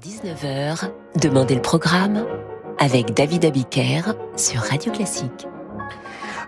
18h-19h, Demandez le programme avec David Abiker sur Radio Classique.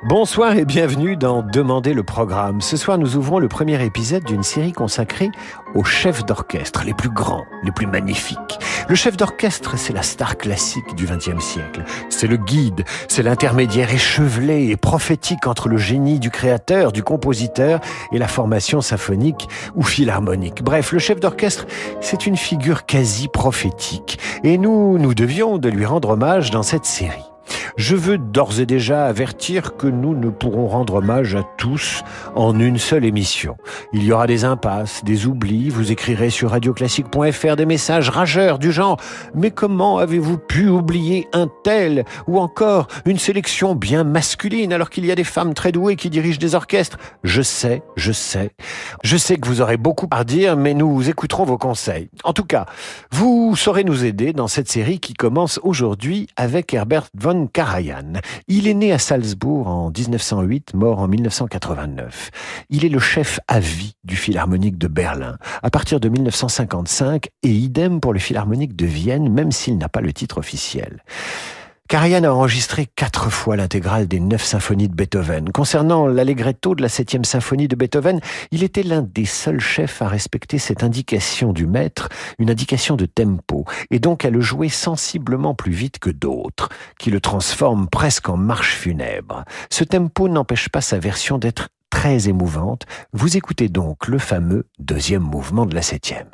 Bonsoir et bienvenue dans Demandez le programme. Ce soir, nous ouvrons le premier épisode d'une série consacrée aux chefs d'orchestre, les plus grands, les plus magnifiques. Le chef d'orchestre, c'est la star classique du XXe siècle. C'est le guide, c'est l'intermédiaire échevelé et prophétique entre le génie du créateur, du compositeur et la formation symphonique ou philharmonique. Bref, le chef d'orchestre, c'est une figure quasi prophétique. Et nous, nous devions de lui rendre hommage dans cette série. Je veux d'ores et déjà avertir que nous ne pourrons rendre hommage à tous en une seule émission. Il y aura des impasses, des oublis, vous écrirez sur radioclassique.fr des messages rageurs du genre « Mais comment avez-vous pu oublier un tel ?» ou encore une sélection bien masculine alors qu'il y a des femmes très douées qui dirigent des orchestres. Je sais, je sais. Je sais que vous aurez beaucoup à dire, mais nous écouterons vos conseils. En tout cas, vous saurez nous aider dans cette série qui commence aujourd'hui avec Herbert von Karajan. Il est né à Salzbourg en 1908, mort en 1989. Il est le chef à vie du Philharmonique de Berlin à partir de 1955 et idem pour le Philharmonique de Vienne, même s'il n'a pas le titre officiel. Karajan a enregistré quatre fois l'intégrale des neuf symphonies de Beethoven. Concernant l'allegretto de la septième symphonie de Beethoven, il était l'un des seuls chefs à respecter cette indication du maître, une indication de tempo, et donc à le jouer sensiblement plus vite que d'autres, qui le transforment presque en marche funèbre. Ce tempo n'empêche pas sa version d'être très émouvante. Vous écoutez donc le fameux deuxième mouvement de la septième.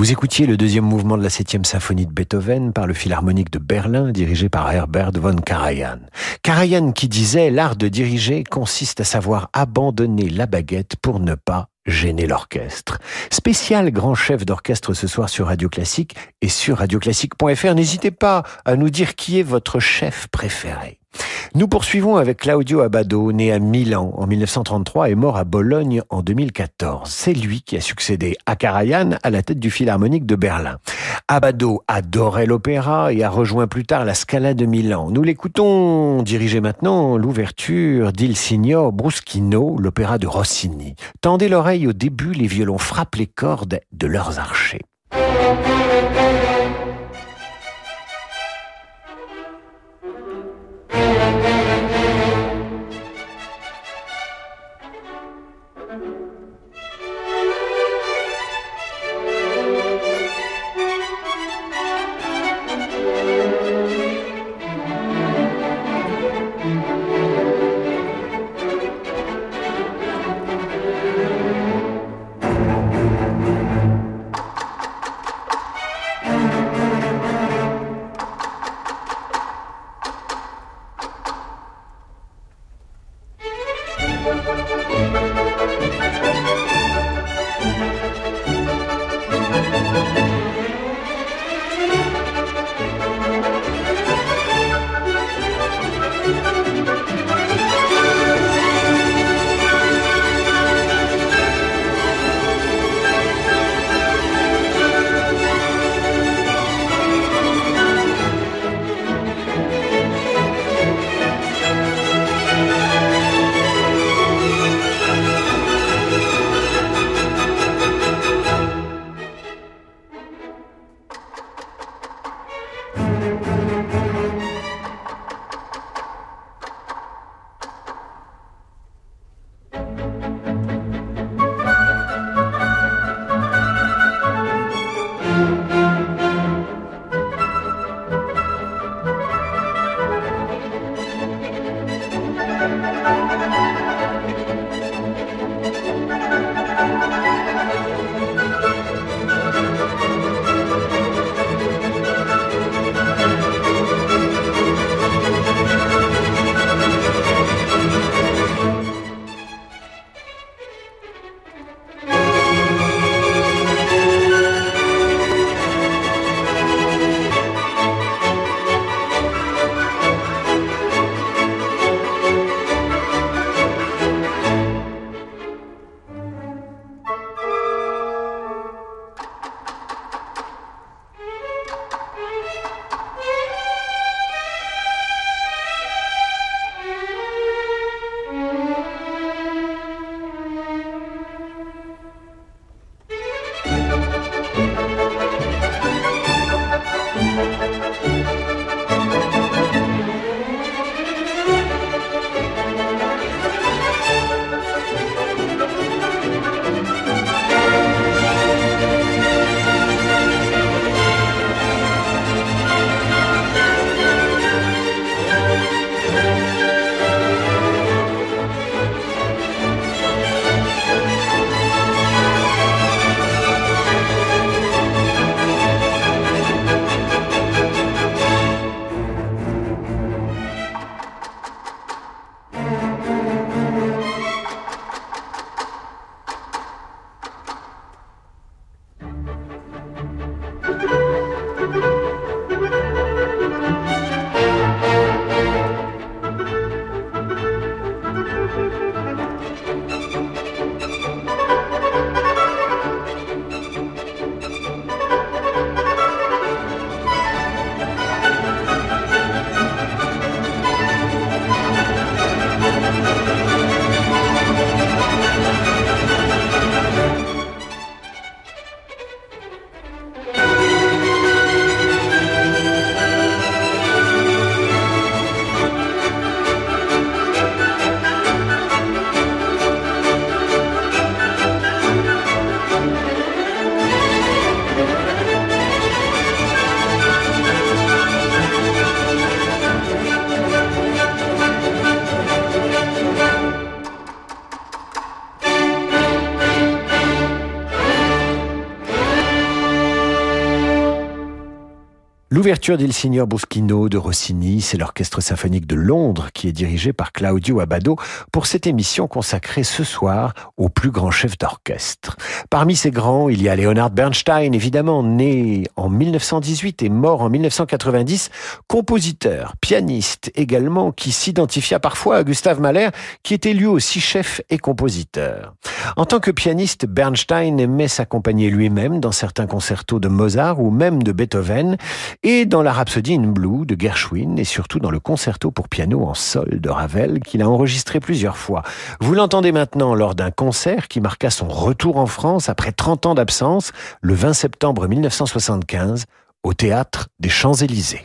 Vous écoutiez le deuxième mouvement de la septième symphonie de Beethoven par le Philharmonique de Berlin dirigé par Herbert von Karajan. Karajan qui disait l'art de diriger consiste à savoir abandonner la baguette pour ne pas gêner l'orchestre. Spécial grand chef d'orchestre ce soir sur Radio Classique et sur radioclassique.fr. N'hésitez pas à nous dire qui est votre chef préféré. Nous poursuivons avec Claudio Abbado, né à Milan en 1933 et mort à Bologne en 2014. C'est lui qui a succédé à Karajan à la tête du Philharmonique de Berlin. Abbado adorait l'opéra et a rejoint plus tard la Scala de Milan. Nous l'écoutons diriger maintenant l'ouverture d'Il Signor Bruschino, l'opéra de Rossini. Tendez l'oreille au début, les violons frappent les cordes de leurs archers. L'ouverture d'Il Signor Buschino de Rossini, c'est l'Orchestre symphonique de Londres qui est dirigé par Claudio Abbado pour cette émission consacrée ce soir au plus grand chef d'orchestre. Parmi ces grands, il y a Leonard Bernstein, évidemment, né en 1918 et mort en 1990, compositeur, pianiste également, qui s'identifia parfois à Gustave Mahler, qui était lui aussi chef et compositeur. En tant que pianiste, Bernstein aimait s'accompagner lui-même dans certains concertos de Mozart ou même de Beethoven, et dans la Rhapsodie in Blue de Gershwin, et surtout dans le concerto pour piano en sol de Ravel, qu'il a enregistré plusieurs fois. Vous l'entendez maintenant lors d'un concert qui marqua son retour en France après 30 ans d'absence, le 20 septembre 1975, au théâtre des Champs-Élysées.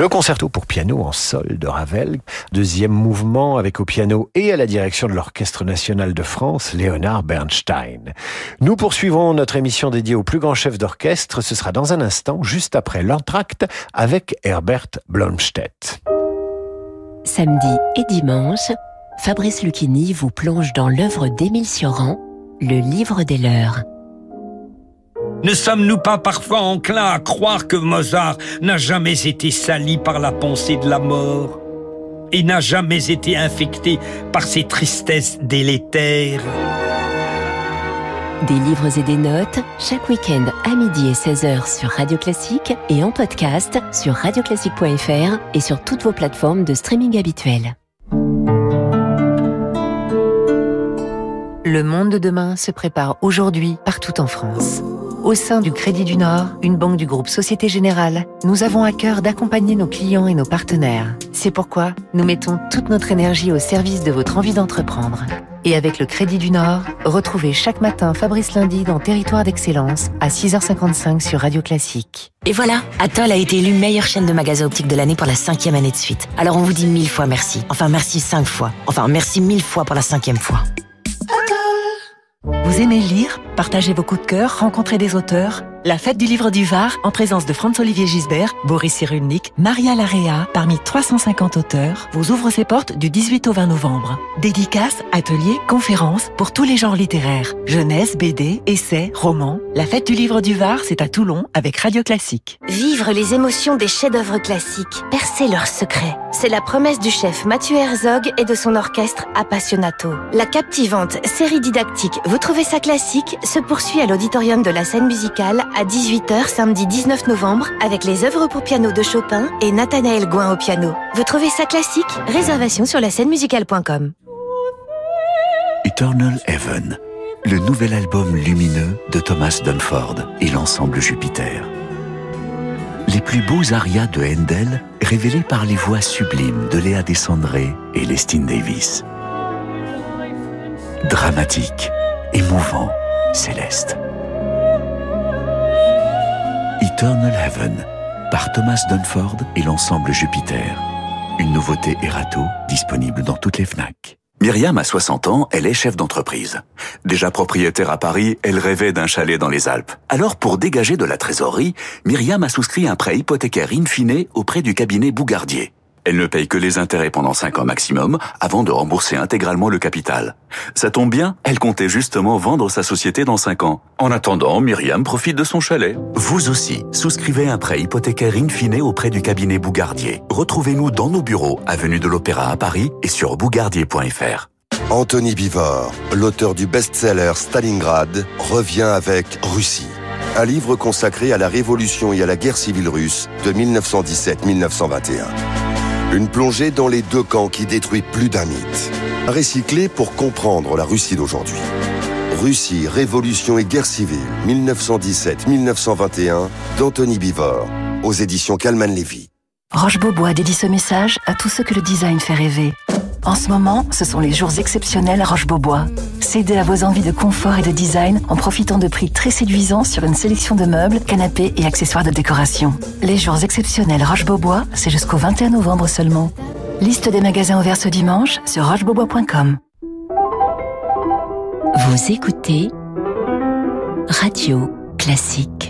Le concerto pour piano en sol de Ravel, deuxième mouvement avec au piano et à la direction de l'Orchestre national de France, Léonard Bernstein. Nous poursuivons notre émission dédiée au plus grand chef d'orchestre. Ce sera dans un instant, juste après l'entracte, avec Herbert Blomstedt. Samedi et dimanche, Fabrice Lucchini vous plonge dans l'œuvre d'Émile Sioran, Le Livre des Leurs. Ne sommes-nous pas parfois enclins à croire que Mozart n'a jamais été sali par la pensée de la mort et n'a jamais été infecté par ces tristesses délétères? Des livres et des notes, chaque week-end à midi et 16h sur Radio Classique et en podcast sur radioclassique.fr et sur toutes vos plateformes de streaming habituelles. Le monde de demain se prépare aujourd'hui partout en France. Au sein du Crédit du Nord, une banque du groupe Société Générale, nous avons à cœur d'accompagner nos clients et nos partenaires. C'est pourquoi nous mettons toute notre énergie au service de votre envie d'entreprendre. Et avec le Crédit du Nord, retrouvez chaque matin Fabrice Lundi dans Territoire d'Excellence à 6h55 sur Radio Classique. Et voilà, Atoll a été élu meilleure chaîne de magasins optiques de l'année pour la cinquième année de suite. Alors on vous dit mille fois merci. Enfin merci cinq fois. Enfin merci mille fois pour la cinquième fois. Vous aimez lire, partager vos coups de cœur, rencontrer des auteurs? La fête du livre du Var, en présence de Franz-Olivier Gisbert, Boris Cyrulnik, Maria Larrea, parmi 350 auteurs, vous ouvre ses portes du 18 au 20 novembre. Dédicaces, ateliers, conférences pour tous les genres littéraires. Jeunesse, BD, essais, romans. La fête du livre du Var, c'est à Toulon avec Radio Classique. Vivre les émotions des chefs-d'œuvre classiques, percer leurs secrets. C'est la promesse du chef Mathieu Herzog et de son orchestre Appassionato. La captivante série didactique Vous trouvez ça classique se poursuit à l'auditorium de la scène musicale à 18h samedi 19 novembre avec les œuvres pour piano de Chopin et Nathanaël Gouin au piano. Vous trouvez ça classique? Réservation sur la scène musicale.com. Eternal Heaven, le nouvel album lumineux de Thomas Dunford et l'ensemble Jupiter. Les plus beaux arias de Handel révélés par les voix sublimes de Léa Descendré et Lestine Davis. Dramatique, émouvant, céleste. Eternal Heaven par Thomas Dunford et l'ensemble Jupiter. Une nouveauté Erato disponible dans toutes les FNAC. Myriam a 60 ans, elle est chef d'entreprise. Déjà propriétaire à Paris, elle rêvait d'un chalet dans les Alpes. Alors pour dégager de la trésorerie, Myriam a souscrit un prêt hypothécaire in fine auprès du cabinet Bougardier. Elle ne paye que les intérêts pendant 5 ans maximum avant de rembourser intégralement le capital. Ça tombe bien, elle comptait justement vendre sa société dans 5 ans. En attendant, Myriam profite de son chalet. Vous aussi, souscrivez un prêt hypothécaire in fine auprès du cabinet Bougardier. Retrouvez-nous dans nos bureaux, avenue de l'Opéra à Paris et sur bougardier.fr. Anthony Bivor, l'auteur du best-seller Stalingrad, revient avec Russie. Un livre consacré à la révolution et à la guerre civile russe de 1917-1921. Une plongée dans les deux camps qui détruit plus d'un mythe. Récit clé pour comprendre la Russie d'aujourd'hui. Russie, Révolution et guerre civile, 1917-1921, d'Anthony Bivor, aux éditions Calman Lévy. Roche-Beaubois dédie ce message à tous ceux que le design fait rêver. En ce moment, ce sont les jours exceptionnels à Roche-Beaubois. Cédez à vos envies de confort et de design en profitant de prix très séduisants sur une sélection de meubles, canapés et accessoires de décoration. Les jours exceptionnels Roche-Beaubois, c'est jusqu'au 21 novembre seulement. Liste des magasins ouverts ce dimanche sur rochebeaubois.com. Vous écoutez Radio Classique.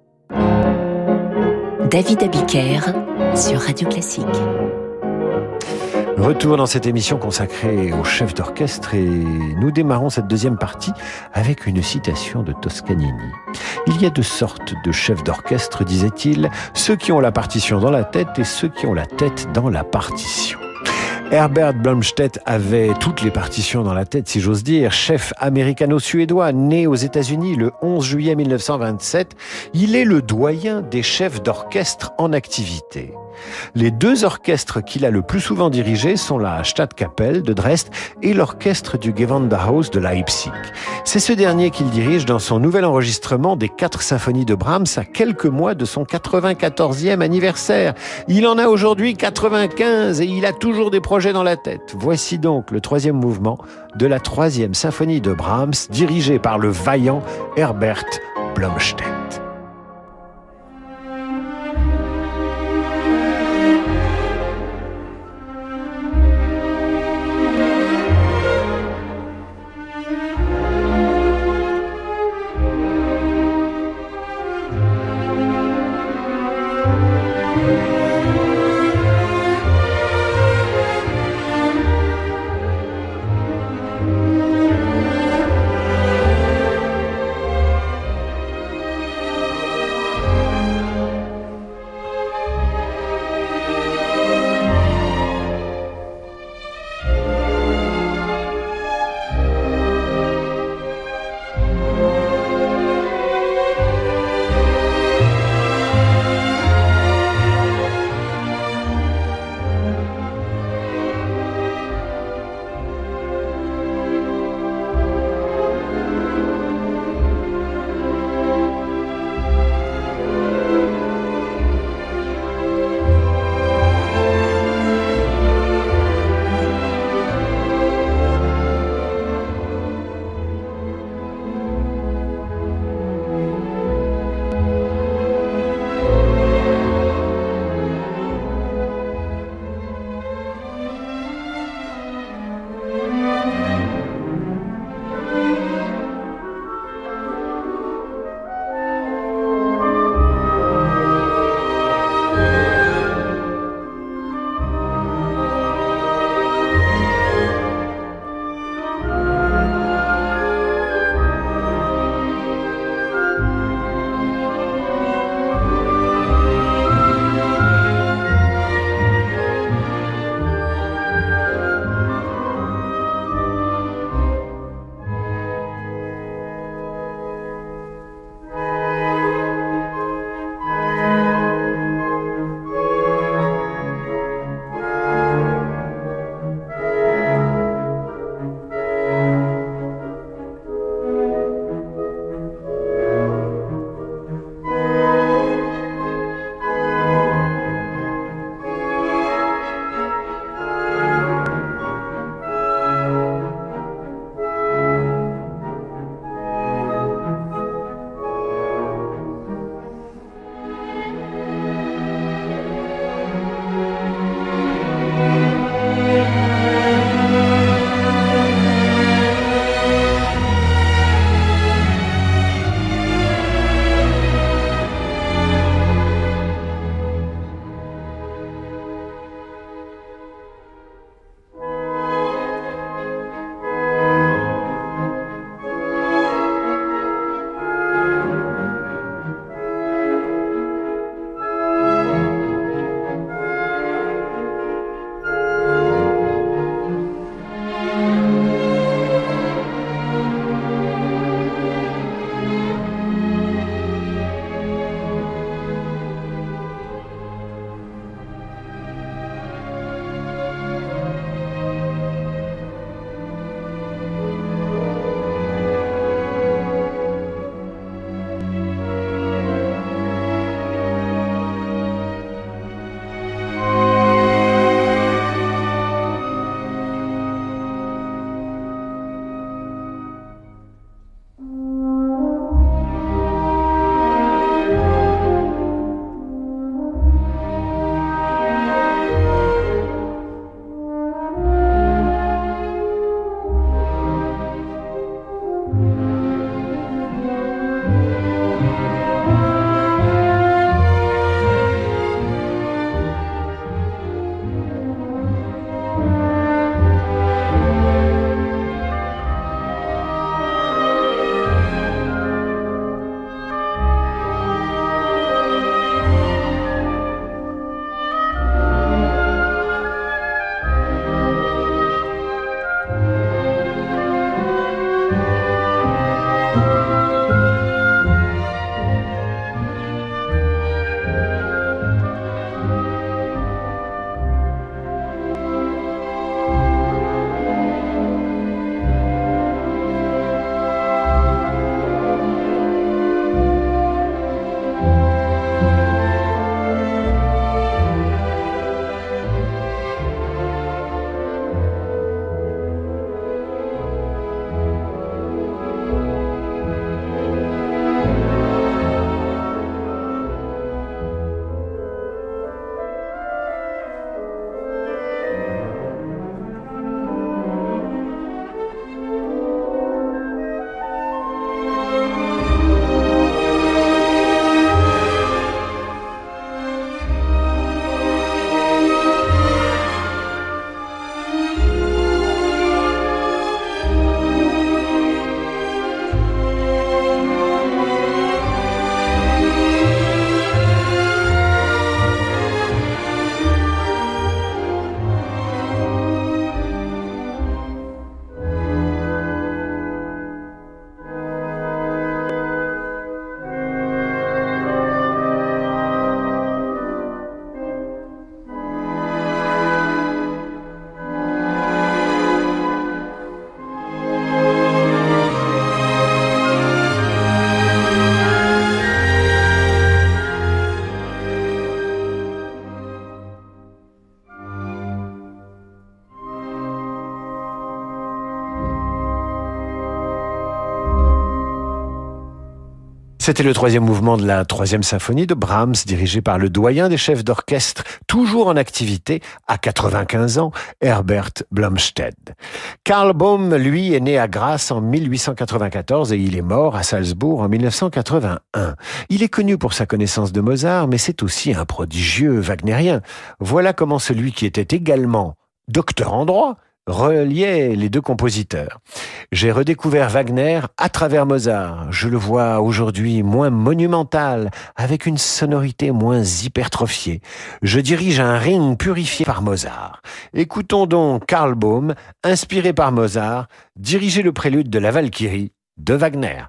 David Abiker sur Radio Classique. Retour dans cette émission consacrée au chef d'orchestre et nous démarrons cette deuxième partie avec une citation de Toscanini. Il y a deux sortes de chefs d'orchestre, disait-il, ceux qui ont la partition dans la tête et ceux qui ont la tête dans la partition. Herbert Blomstedt avait toutes les partitions dans la tête, si j'ose dire. Chef américano-suédois, né aux États-Unis le 11 juillet 1927, il est le doyen des chefs d'orchestre en activité. Les deux orchestres qu'il a le plus souvent dirigés sont la Stadtkapelle de Dresde et l'orchestre du Gewandhaus de Leipzig. C'est ce dernier qu'il dirige dans son nouvel enregistrement des quatre symphonies de Brahms à quelques mois de son 94e anniversaire. Il en a aujourd'hui 95 et il a toujours des projets dans la tête. Voici donc le troisième mouvement de la troisième symphonie de Brahms dirigée par le vaillant Herbert Blomstedt. C'était le troisième mouvement de la troisième symphonie de Brahms, dirigé par le doyen des chefs d'orchestre, toujours en activité, à 95 ans, Herbert Blomstedt. Karl Baum, lui, est né à Grasse en 1894 et il est mort à Salzbourg en 1981. Il est connu pour sa connaissance de Mozart, mais c'est aussi un prodigieux wagnérien. Voilà comment celui qui était également docteur en droit, reliait les deux compositeurs. J'ai redécouvert Wagner à travers Mozart. Je le vois aujourd'hui moins monumental, avec une sonorité moins hypertrophiée. Je dirige un ring purifié par Mozart. Écoutons donc Karl Baum, inspiré par Mozart, diriger le prélude de la Valkyrie de Wagner.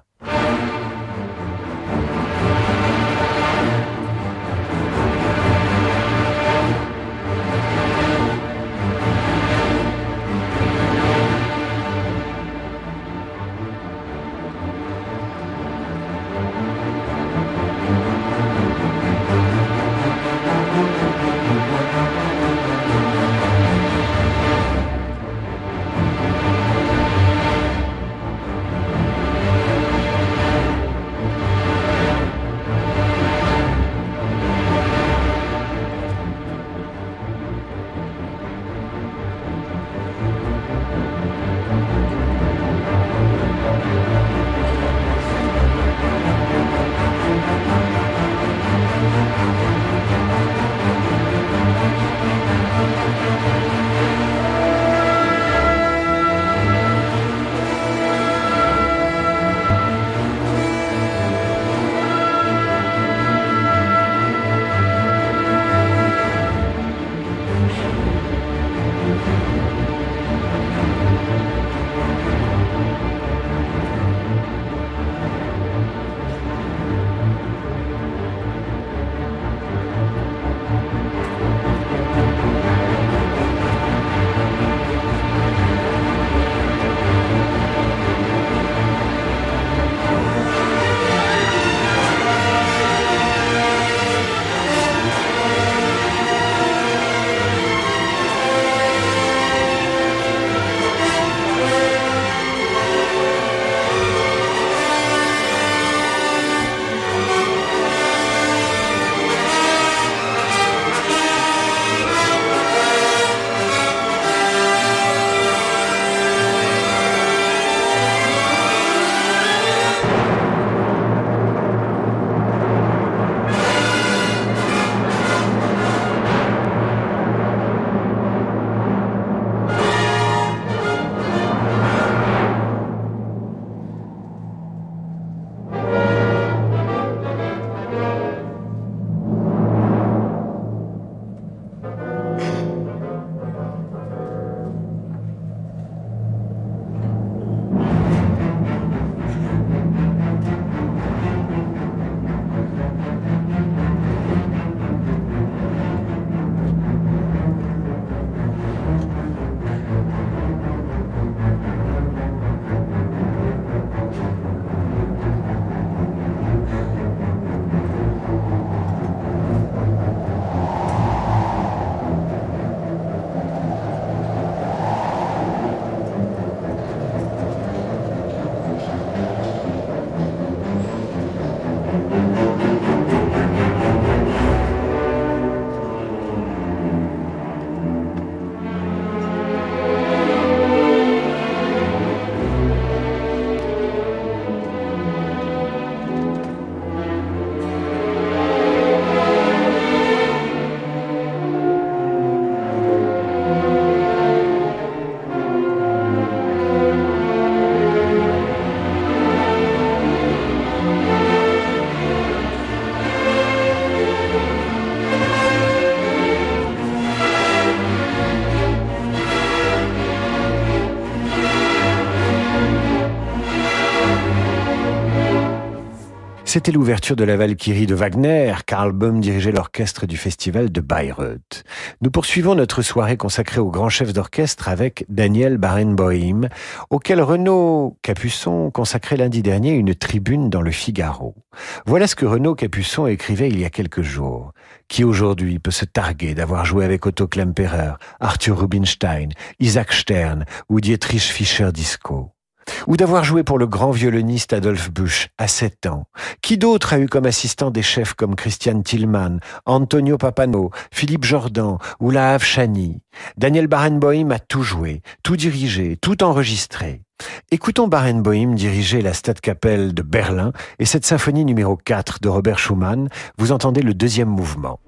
C'était l'ouverture de la Valkyrie de Wagner. Karl Böhm dirigeait l'orchestre du festival de Bayreuth. Nous poursuivons notre soirée consacrée au grand chef d'orchestre avec Daniel Barenboim, auquel Renaud Capuçon consacrait lundi dernier une tribune dans le Figaro. Voilà ce que Renaud Capuçon écrivait il y a quelques jours. Qui aujourd'hui peut se targuer d'avoir joué avec Otto Klemperer, Arthur Rubinstein, Isaac Stern ou Dietrich Fischer-Disco ou d'avoir joué pour le grand violoniste Adolphe Busch à 7 ans. Qui d'autre a eu comme assistant des chefs comme Christian Tillman, Antonio Papano, Philippe Jordan ou Lahav Chani? Daniel Barenboim a tout joué, tout dirigé, tout enregistré. Écoutons Barenboim diriger la Stadtkapelle de Berlin et cette symphonie numéro 4 de Robert Schumann. Vous entendez le deuxième mouvement.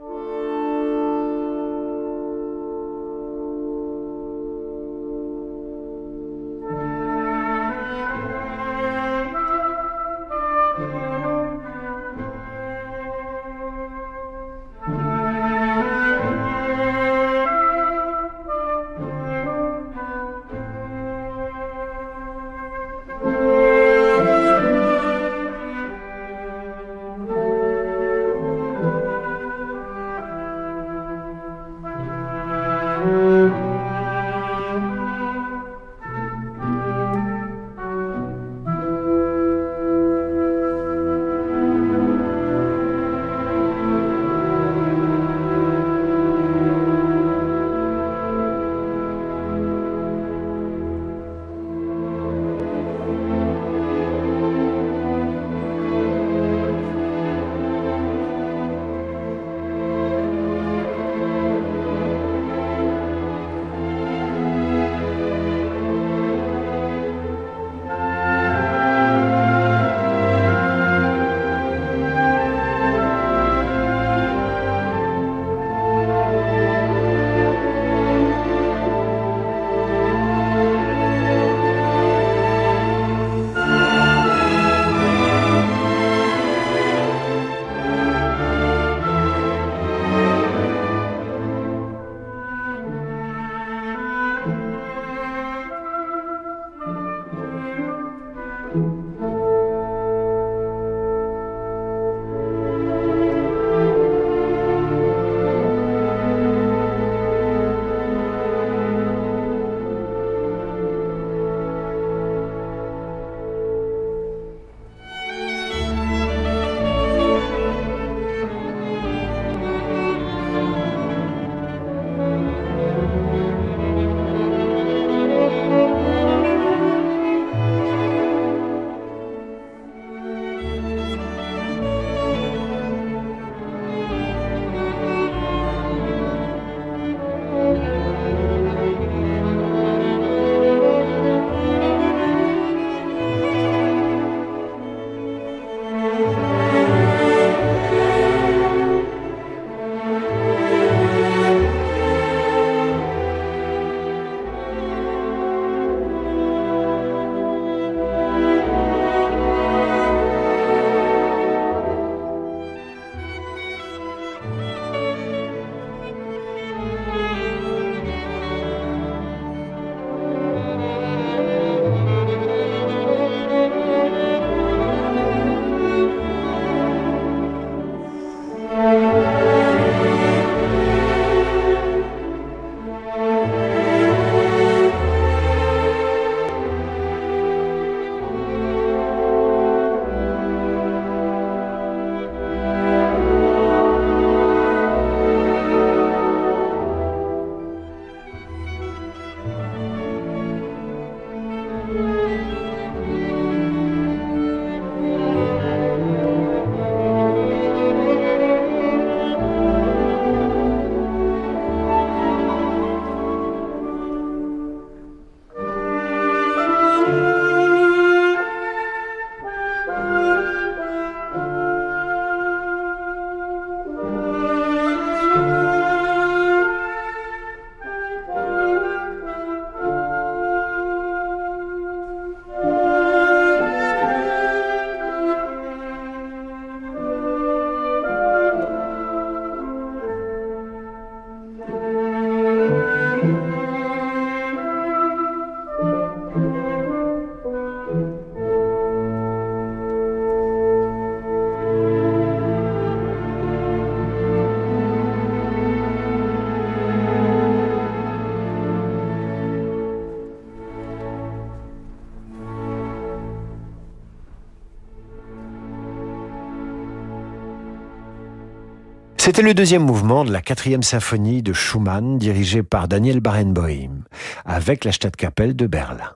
C'était le deuxième mouvement de la quatrième symphonie de Schumann dirigée par Daniel Barenboim avec la Stadtkapelle de Berlin.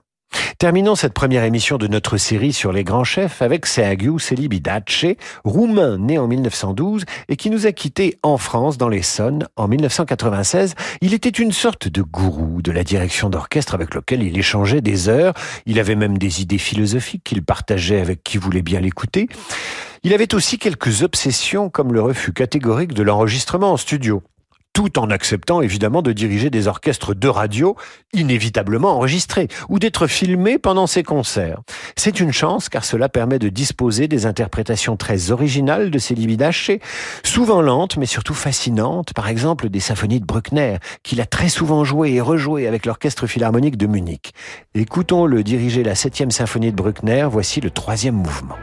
Terminons cette première émission de notre série sur les grands chefs avec Sergiu Celibidache, roumain né en 1912 et qui nous a quittés en France dans l'Essonne en 1996. Il était une sorte de gourou de la direction d'orchestre avec lequel il échangeait des heures. Il avait même des idées philosophiques qu'il partageait avec qui voulait bien l'écouter. Il avait aussi quelques obsessions comme le refus catégorique de l'enregistrement en studio tout en acceptant évidemment de diriger des orchestres de radio inévitablement enregistrés ou d'être filmés pendant ses concerts. C'est une chance car cela permet de disposer des interprétations très originales de ces libidaches, souvent lentes mais surtout fascinantes, par exemple des symphonies de Bruckner qu'il a très souvent joué et rejoué avec l'orchestre philharmonique de Munich. Écoutons-le diriger la septième symphonie de Bruckner, voici le troisième mouvement.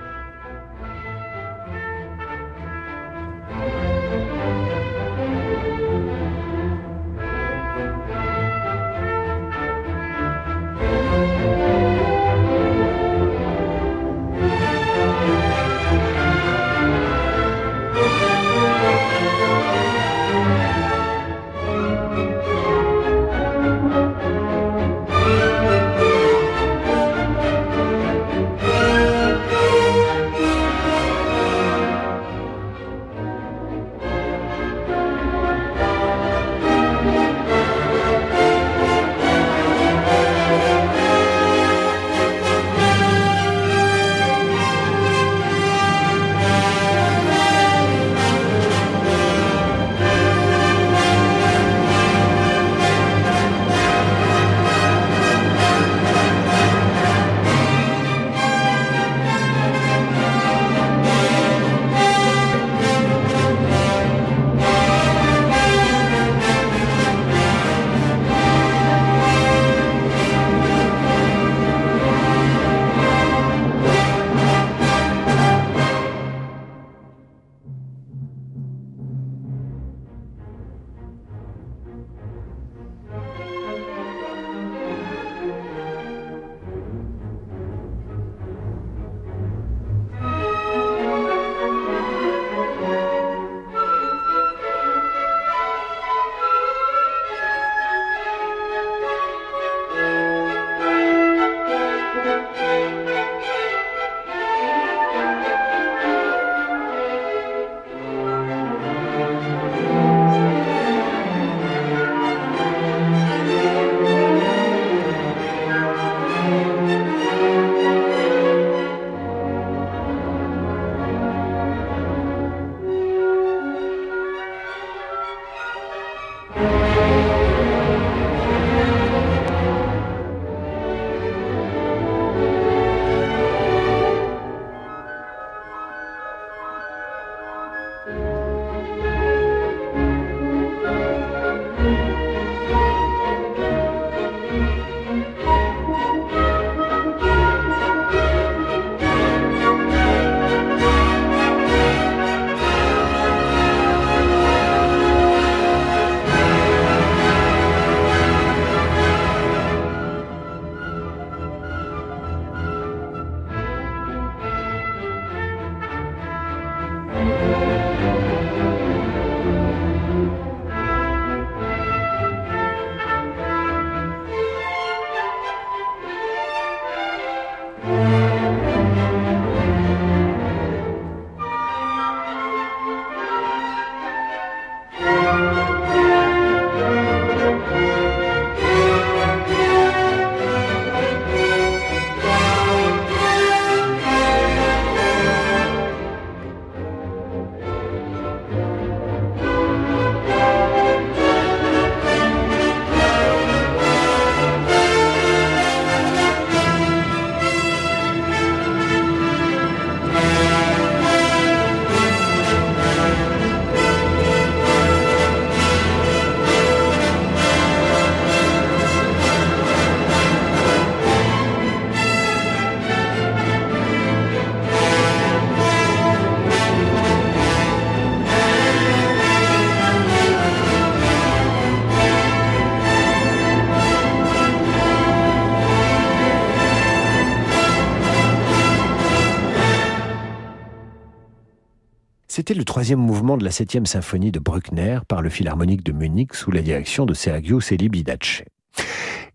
C'était le troisième mouvement de la septième symphonie de Bruckner par le Philharmonique de Munich sous la direction de Sergio Celibidache.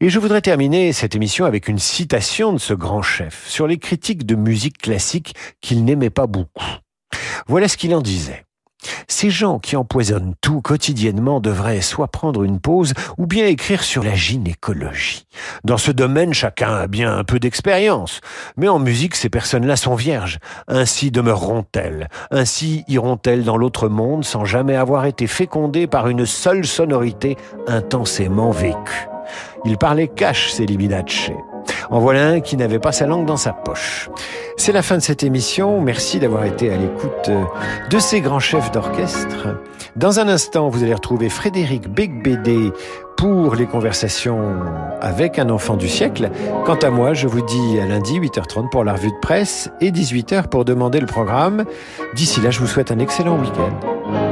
Et je voudrais terminer cette émission avec une citation de ce grand chef sur les critiques de musique classique qu'il n'aimait pas beaucoup. Voilà ce qu'il en disait. Ces gens qui empoisonnent tout quotidiennement devraient soit prendre une pause ou bien écrire sur la gynécologie. Dans ce domaine, chacun a bien un peu d'expérience. Mais en musique, ces personnes-là sont vierges. Ainsi demeureront-elles. Ainsi iront-elles dans l'autre monde sans jamais avoir été fécondées par une seule sonorité intensément vécue. Il parlait cash, ces Libinace. En voilà un qui n'avait pas sa langue dans sa poche. C'est la fin de cette émission. Merci d'avoir été à l'écoute de ces grands chefs d'orchestre. Dans un instant, vous allez retrouver Frédéric Becbédé pour les conversations avec un enfant du siècle. Quant à moi, je vous dis à lundi 8h30 pour la revue de presse et 18h pour demander le programme. D'ici là, je vous souhaite un excellent week-end.